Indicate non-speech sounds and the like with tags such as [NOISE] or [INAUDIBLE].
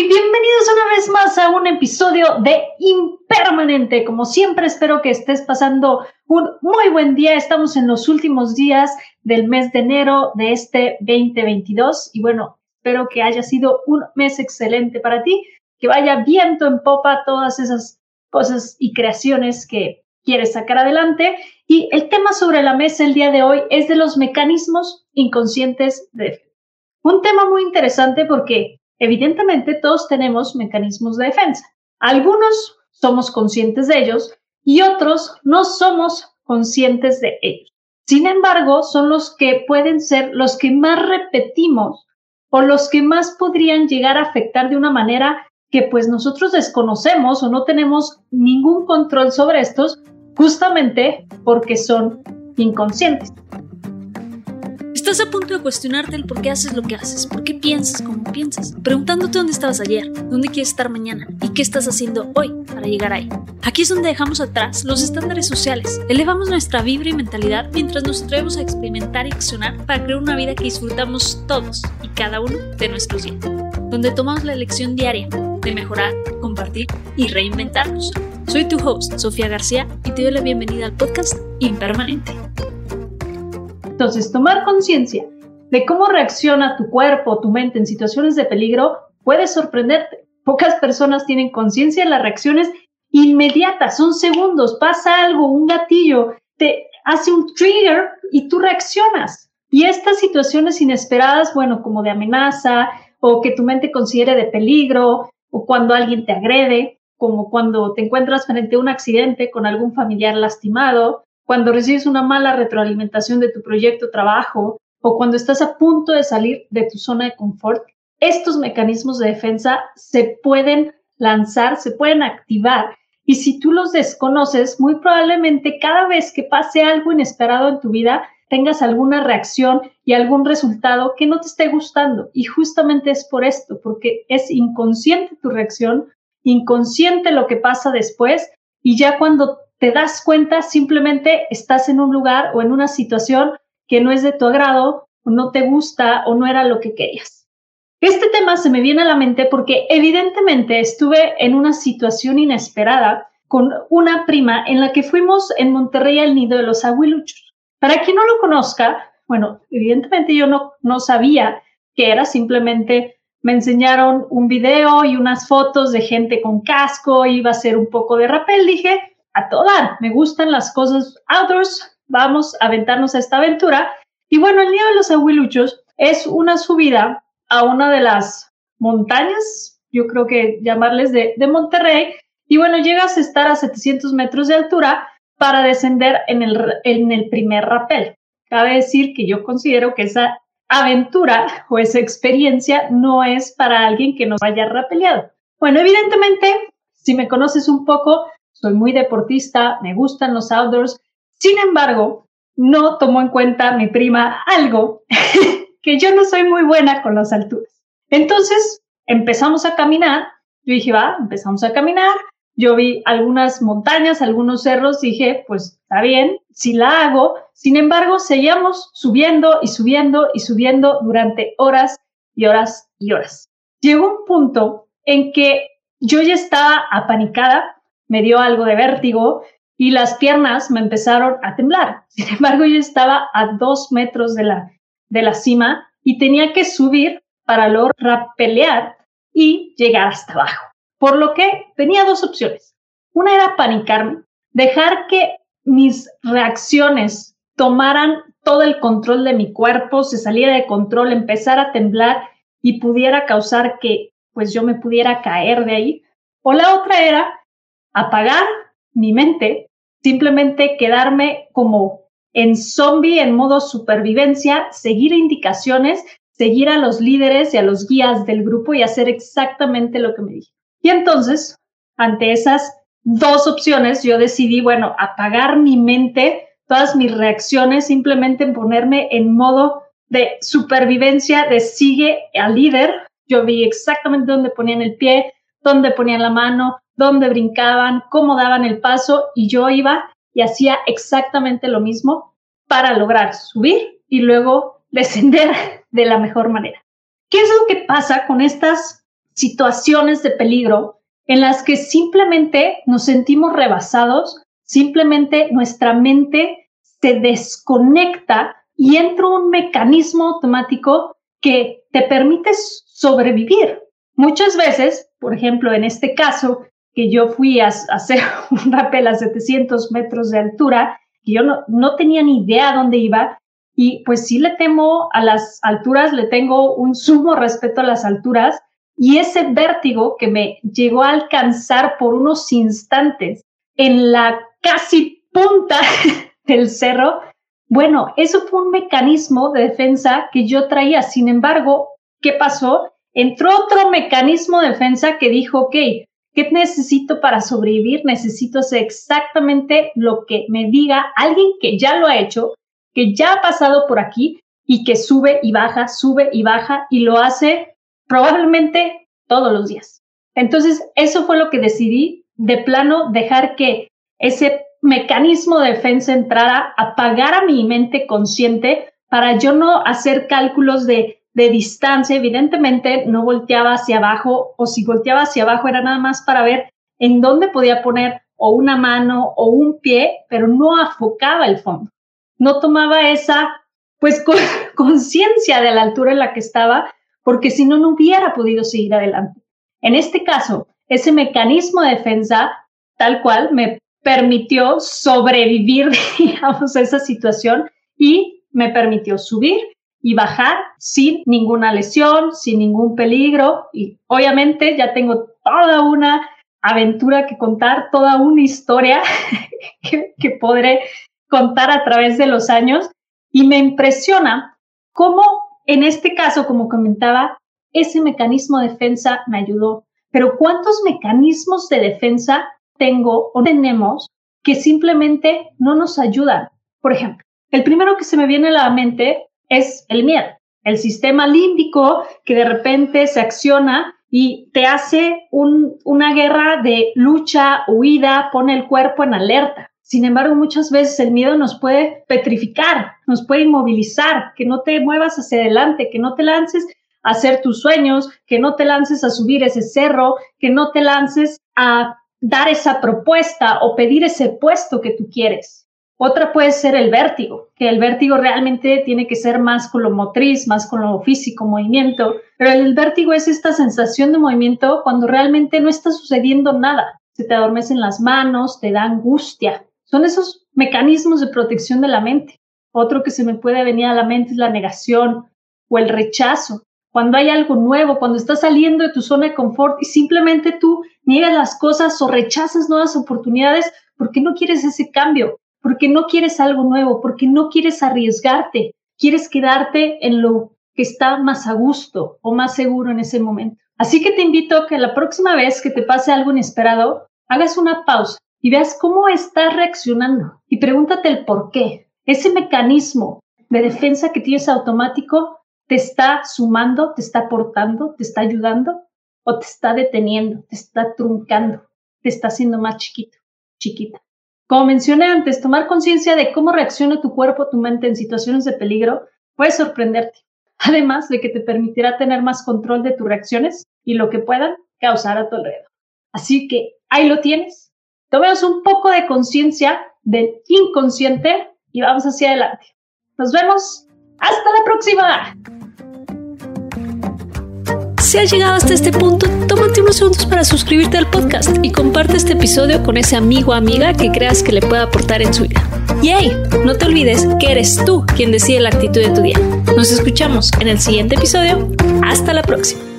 y bienvenidos una vez más a un episodio de Impermanente. Como siempre, espero que estés pasando un muy buen día. Estamos en los últimos días del mes de enero de este 2022 y bueno, espero que haya sido un mes excelente para ti, que vaya viento en popa todas esas cosas y creaciones que quieres sacar adelante. Y el tema sobre la mesa el día de hoy es de los mecanismos inconscientes de un tema muy interesante porque Evidentemente, todos tenemos mecanismos de defensa. Algunos somos conscientes de ellos y otros no somos conscientes de ellos. Sin embargo, son los que pueden ser los que más repetimos o los que más podrían llegar a afectar de una manera que pues nosotros desconocemos o no tenemos ningún control sobre estos justamente porque son inconscientes. Estás a punto de cuestionarte el por qué haces lo que haces, por qué piensas como piensas, preguntándote dónde estabas ayer, dónde quieres estar mañana y qué estás haciendo hoy para llegar ahí. Aquí es donde dejamos atrás los estándares sociales, elevamos nuestra vibra y mentalidad mientras nos atrevemos a experimentar y accionar para crear una vida que disfrutamos todos y cada uno de nuestros días, donde tomamos la elección diaria de mejorar, compartir y reinventarnos. Soy tu host, Sofía García, y te doy la bienvenida al podcast Impermanente. Entonces, tomar conciencia de cómo reacciona tu cuerpo, tu mente en situaciones de peligro puede sorprenderte. Pocas personas tienen conciencia de las reacciones inmediatas, son segundos, pasa algo, un gatillo, te hace un trigger y tú reaccionas. Y estas situaciones inesperadas, bueno, como de amenaza o que tu mente considere de peligro o cuando alguien te agrede, como cuando te encuentras frente a un accidente con algún familiar lastimado, cuando recibes una mala retroalimentación de tu proyecto trabajo o cuando estás a punto de salir de tu zona de confort, estos mecanismos de defensa se pueden lanzar, se pueden activar. Y si tú los desconoces, muy probablemente cada vez que pase algo inesperado en tu vida, tengas alguna reacción y algún resultado que no te esté gustando. Y justamente es por esto, porque es inconsciente tu reacción, inconsciente lo que pasa después, y ya cuando te das cuenta, simplemente estás en un lugar o en una situación que no es de tu agrado, o no te gusta o no era lo que querías. Este tema se me viene a la mente porque evidentemente estuve en una situación inesperada con una prima en la que fuimos en Monterrey al nido de los aguiluchos. Para quien no lo conozca, bueno, evidentemente yo no, no sabía que era, simplemente me enseñaron un video y unas fotos de gente con casco, iba a ser un poco de rappel, dije, a toda, Me gustan las cosas outdoors. Vamos a aventarnos a esta aventura. Y bueno, el Nido de los Aguiluchos es una subida a una de las montañas, yo creo que llamarles de, de Monterrey. Y bueno, llegas a estar a 700 metros de altura para descender en el, en el primer rappel. Cabe decir que yo considero que esa aventura o esa experiencia no es para alguien que nos haya rapeleado. Bueno, evidentemente, si me conoces un poco, soy muy deportista, me gustan los outdoors. Sin embargo, no tomó en cuenta mi prima algo [LAUGHS] que yo no soy muy buena con las alturas. Entonces empezamos a caminar. Yo dije, va, empezamos a caminar. Yo vi algunas montañas, algunos cerros, dije, pues está bien, si la hago. Sin embargo, seguíamos subiendo y subiendo y subiendo durante horas y horas y horas. Llegó un punto en que yo ya estaba apanicada me dio algo de vértigo y las piernas me empezaron a temblar. [LAUGHS] Sin embargo, yo estaba a dos metros de la, de la cima y tenía que subir para luego rapelear y llegar hasta abajo. Por lo que tenía dos opciones. Una era panicarme, dejar que mis reacciones tomaran todo el control de mi cuerpo, se saliera de control, empezar a temblar y pudiera causar que pues yo me pudiera caer de ahí. O la otra era apagar mi mente, simplemente quedarme como en zombie, en modo supervivencia, seguir indicaciones, seguir a los líderes y a los guías del grupo y hacer exactamente lo que me dije. Y entonces, ante esas dos opciones, yo decidí, bueno, apagar mi mente, todas mis reacciones, simplemente ponerme en modo de supervivencia, de sigue al líder. Yo vi exactamente dónde ponían el pie, dónde ponían la mano, dónde brincaban, cómo daban el paso y yo iba y hacía exactamente lo mismo para lograr subir y luego descender [LAUGHS] de la mejor manera. ¿Qué es lo que pasa con estas situaciones de peligro en las que simplemente nos sentimos rebasados, simplemente nuestra mente se desconecta y entra un mecanismo automático que te permite sobrevivir. Muchas veces, por ejemplo, en este caso, que yo fui a, hacer [LAUGHS] un rappel a 700 metros de altura, y yo no, no tenía ni idea dónde iba, y pues sí le temo a las alturas, le tengo un sumo respeto a las alturas, y ese vértigo que me llegó a alcanzar por unos instantes en la casi punta [LAUGHS] del cerro, bueno, eso fue un mecanismo de defensa que yo traía. Sin embargo, ¿qué pasó? Entró otro mecanismo de defensa que dijo, ok, ¿qué necesito para sobrevivir? Necesito hacer exactamente lo que me diga alguien que ya lo ha hecho, que ya ha pasado por aquí y que sube y baja, sube y baja y lo hace probablemente todos los días. Entonces, eso fue lo que decidí de plano dejar que ese mecanismo de defensa entrara, apagar a mi mente consciente para yo no hacer cálculos de, de distancia. Evidentemente no volteaba hacia abajo o si volteaba hacia abajo era nada más para ver en dónde podía poner o una mano o un pie, pero no afocaba el fondo. No tomaba esa, pues, [LAUGHS] conciencia de la altura en la que estaba, porque si no, no hubiera podido seguir adelante. En este caso, ese mecanismo de defensa, tal cual, me permitió sobrevivir, [LAUGHS] digamos, a esa situación y me permitió subir y bajar sin ninguna lesión, sin ningún peligro. Y obviamente ya tengo toda una aventura que contar, toda una historia [LAUGHS] que, que podré contar a través de los años. Y me impresiona cómo, en este caso, como comentaba, ese mecanismo de defensa me ayudó. Pero ¿cuántos mecanismos de defensa tengo o tenemos que simplemente no nos ayudan. Por ejemplo, el primero que se me viene a la mente es el miedo, el sistema límbico que de repente se acciona y te hace una guerra de lucha, huida, pone el cuerpo en alerta. Sin embargo, muchas veces el miedo nos puede petrificar, nos puede inmovilizar, que no te muevas hacia adelante, que no te lances a hacer tus sueños, que no te lances a subir ese cerro, que no te lances a dar esa propuesta o pedir ese puesto que tú quieres. Otra puede ser el vértigo, que el vértigo realmente tiene que ser más con lo motriz, más con lo físico, movimiento, pero el vértigo es esta sensación de movimiento cuando realmente no está sucediendo nada. Se te adormecen las manos, te da angustia. Son esos mecanismos de protección de la mente. Otro que se me puede venir a la mente es la negación o el rechazo cuando hay algo nuevo, cuando estás saliendo de tu zona de confort y simplemente tú niegas las cosas o rechazas nuevas oportunidades porque no quieres ese cambio, porque no quieres algo nuevo, porque no quieres arriesgarte, quieres quedarte en lo que está más a gusto o más seguro en ese momento. Así que te invito que la próxima vez que te pase algo inesperado, hagas una pausa y veas cómo estás reaccionando y pregúntate el por qué. Ese mecanismo de defensa que tienes automático te está sumando, te está aportando, te está ayudando o te está deteniendo, te está truncando, te está haciendo más chiquito, chiquita. Como mencioné antes, tomar conciencia de cómo reacciona tu cuerpo, tu mente en situaciones de peligro puede sorprenderte, además de que te permitirá tener más control de tus reacciones y lo que puedan causar a tu alrededor. Así que ahí lo tienes. Tomemos un poco de conciencia del inconsciente y vamos hacia adelante. Nos vemos. Hasta la próxima. Si has llegado hasta este punto, tómate unos segundos para suscribirte al podcast y comparte este episodio con ese amigo o amiga que creas que le pueda aportar en su vida. Y hey, no te olvides que eres tú quien decide la actitud de tu día. Nos escuchamos en el siguiente episodio. Hasta la próxima.